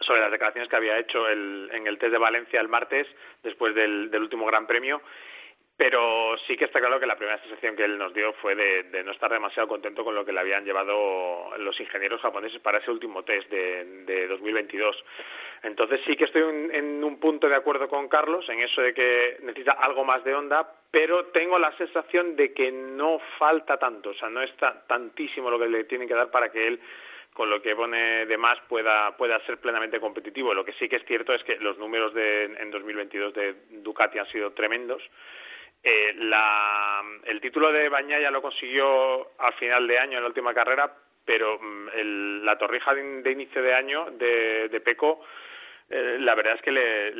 sobre las declaraciones que había hecho el, en el test de Valencia el martes, después del, del último Gran Premio, pero sí que está claro que la primera sensación que él nos dio fue de, no estar demasiado contento con lo que le habían llevado los ingenieros japoneses para ese último test de, de 2022. Entonces sí que estoy en, un punto de acuerdo con Carlos en eso de que necesita algo más de onda, pero tengo la sensación de que no falta tanto, o sea, no está tantísimo lo que le tienen que dar para que él con lo que pone de más pueda, pueda ser plenamente competitivo. Lo que sí que es cierto es que los números de, en 2022 de Ducati han sido tremendos eh, la, el título de Bañaya lo consiguió al final de año en la última carrera, pero mm, el, la torrija de, inicio de año de, de Peco eh, la verdad es que le,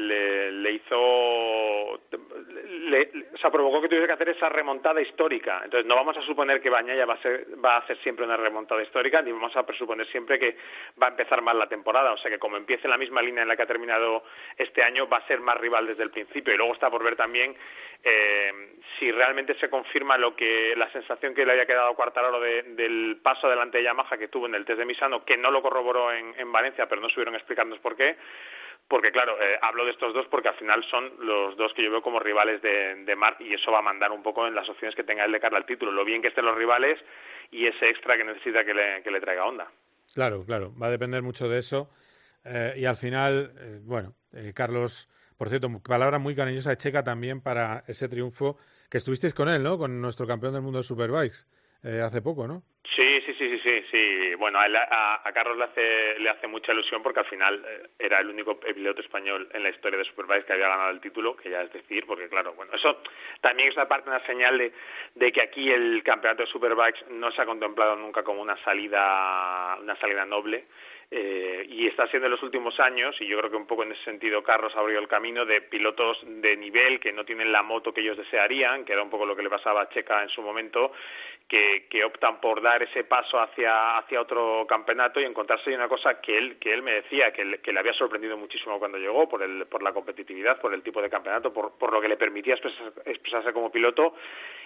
le, hizo, le, o sea, provocó que tuviese que hacer esa remontada histórica. Entonces, no vamos a suponer que Bañaya va a, ser, va a hacer siempre una remontada histórica, ni vamos a presuponer siempre que va a empezar mal la temporada. O sea, que como empiece en la misma línea en la que ha terminado este año, va a ser más rival desde el principio. Y luego está por ver también eh, si realmente se confirma lo que la sensación que le había quedado a Cuartararo de, del paso adelante de Yamaha que tuvo en el test de Misano, que no lo corroboró en, en Valencia, pero no estuvieron explicándonos por qué porque claro, eh, hablo de estos dos porque al final son los dos que yo veo como rivales de, de Mark y eso va a mandar un poco en las opciones que tenga él de cara al título, lo bien que estén los rivales y ese extra que necesita que le, que le traiga onda. Claro, claro, va a depender mucho de eso eh, y al final, eh, bueno, Carlos, por cierto, palabra muy cariñosa de Checa también para ese triunfo que estuvisteis con él, ¿no? Con nuestro campeón del mundo de Superbikes hace poco, ¿no? Sí, sí, sí, sí, sí, sí. Bueno, a, a, Carlos le hace, le hace mucha ilusión porque al final eh, era el único piloto español en la historia de Superbikes que había ganado el título, que ya es decir, porque claro, bueno, eso también es una parte, una señal de, de que aquí el campeonato de Superbikes no se ha contemplado nunca como una salida, una salida noble eh, y está siendo en los últimos años, y yo creo que un poco en ese sentido Carlos abrió el camino de pilotos de nivel que no tienen la moto que ellos desearían, que era un poco lo que le pasaba a Checa en su momento, que, que optan por dar ese paso hacia, hacia otro campeonato y encontrarse una cosa que él, que él me decía, que, que le había sorprendido muchísimo cuando llegó por, el, por la competitividad, por el tipo de campeonato, por, por lo que le permitía expresarse, como piloto.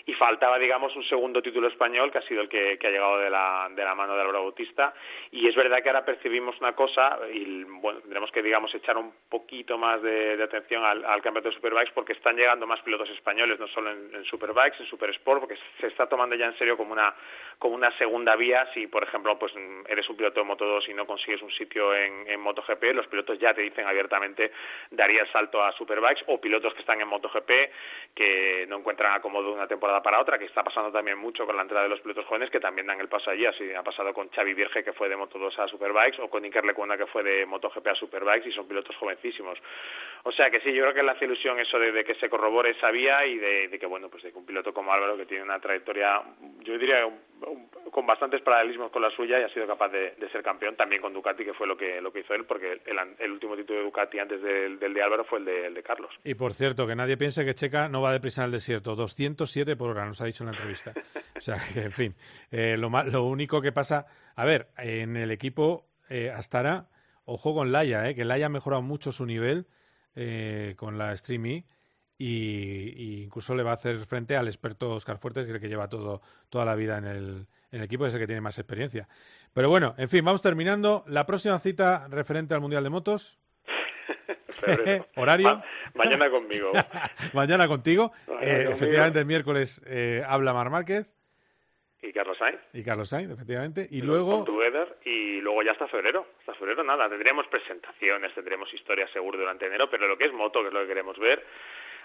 Y faltaba, digamos, un segundo título español que ha sido el que, que ha llegado de la, de la mano de Álvaro Bautista. Y es verdad que ahora percibimos una cosa y bueno, tendremos que, digamos, echar un poquito más de, atención al, campeonato de Superbikes porque están llegando más pilotos españoles, no solo en, en Superbikes, en Supersport, porque se está tomando ya en serio como una como una segunda vía si por ejemplo pues eres un piloto de Moto 2 y no consigues un sitio en, en MotoGP los pilotos ya te dicen abiertamente daría el salto a Superbikes o pilotos que están en MotoGP que no encuentran acomodo una temporada para otra, que está pasando también mucho con la entrada de los pilotos jóvenes que también dan el paso allí, así ha pasado con Xavi Virge que fue de Moto2 a Superbikes o con Iker Lecuna que fue de MotoGP a Superbikes y son pilotos jovencísimos. O sea que sí, yo creo que le hace ilusión eso de, que se corrobore esa vía y de, que bueno, pues de que un piloto como Álvaro que tiene una trayectoria, yo diría con bastantes paralelismos con la suya y ha sido capaz de, ser campeón también con Ducati que fue lo que lo que hizo él porque el, último título de Ducati antes del, de Álvaro fue el de, el de Carlos. Y por cierto, que nadie piense que Checa no va deprisa en el desierto, 207 por hora, nos ha dicho en la entrevista. o sea, que, en fin, eh, lo, lo único que pasa, a ver, en el equipo eh, Astara, ojo con Laia, eh, que Laia ha mejorado mucho su nivel eh, con la Streamy y, incluso le va a hacer frente al experto Oscar Fuertes, que es el que lleva todo, toda la vida en el, en el equipo, es el que tiene más experiencia. Pero bueno, en fin, vamos terminando. La próxima cita referente al Mundial de Motos. Horario. mañana conmigo. mañana contigo. Eh, efectivamente, el miércoles eh, habla Mar Márquez. Y Carlos Sainz. Y Carlos Sainz, efectivamente. Y, luego... y luego ya hasta febrero. Hasta febrero nada. Tendremos presentaciones, tendremos historias seguro durante enero, pero lo que es moto, que es lo que queremos ver,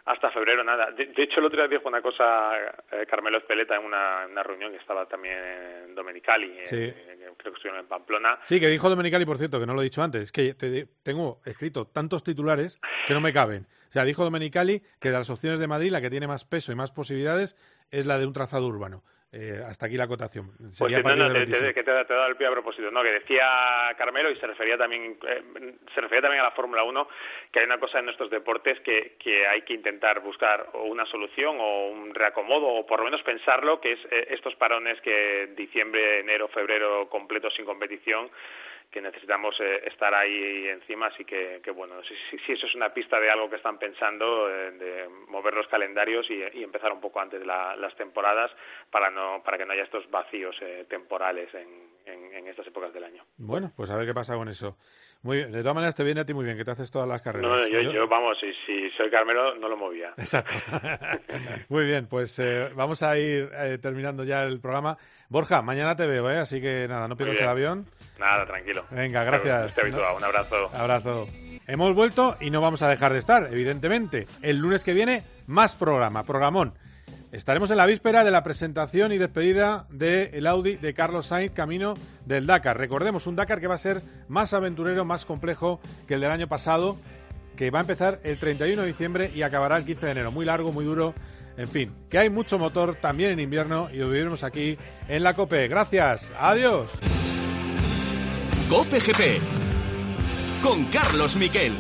hasta febrero nada. De, hecho, el otro día dijo una cosa eh, Carmelo Espeleta en una, reunión que estaba también en Domenicali, creo que estuvieron en Pamplona. Sí, que dijo Domenicali, por cierto, que no lo he dicho antes, es que tengo escrito tantos titulares que no me caben. O sea, dijo Domenicali que de las opciones de Madrid la que tiene más peso y más posibilidades es la de un trazado urbano. Eh, hasta aquí la acotación. pues no, no, te, que te, he dado el pie a propósito, no, que decía Carmelo y se refería también eh, se refería también a la Fórmula 1 que hay una cosa en nuestros deportes que, que hay que intentar buscar o una solución o un reacomodo o por lo menos pensarlo, que es eh, estos parones que diciembre, enero, febrero completos sin competición que necesitamos eh, estar ahí encima, así que, que bueno, si, si, eso es una pista de algo que están pensando, eh, de mover los calendarios y, empezar un poco antes de las temporadas para, no, para que no haya estos vacíos eh, temporales en, en, estas épocas del año. Bueno, pues a ver qué pasa con eso. Muy bien, de todas maneras te viene a ti muy bien, que te haces todas las carreras. No, yo, yo, vamos, si, si, soy Carmelo no lo movía. Exacto. muy bien, pues vamos a ir terminando ya el programa. Borja, mañana te veo, ¿eh? así que nada, no pierdas el avión. Nada, tranquilo. Venga, gracias. Un abrazo. Abrazo. Hemos vuelto y no vamos a dejar de estar, evidentemente. El lunes que viene, más programa, programón. Estaremos en la víspera de la presentación y despedida del Audi de Carlos Sainz camino del Dakar. Recordemos, un Dakar que va a ser más aventurero, más complejo que el del año pasado, que va a empezar el 31 de diciembre y acabará el 15 de enero. Muy largo, muy duro. En fin, que hay mucho motor también en invierno y lo viviremos aquí en la COPE. Gracias. Adiós. Cope GP con Carlos Miquel.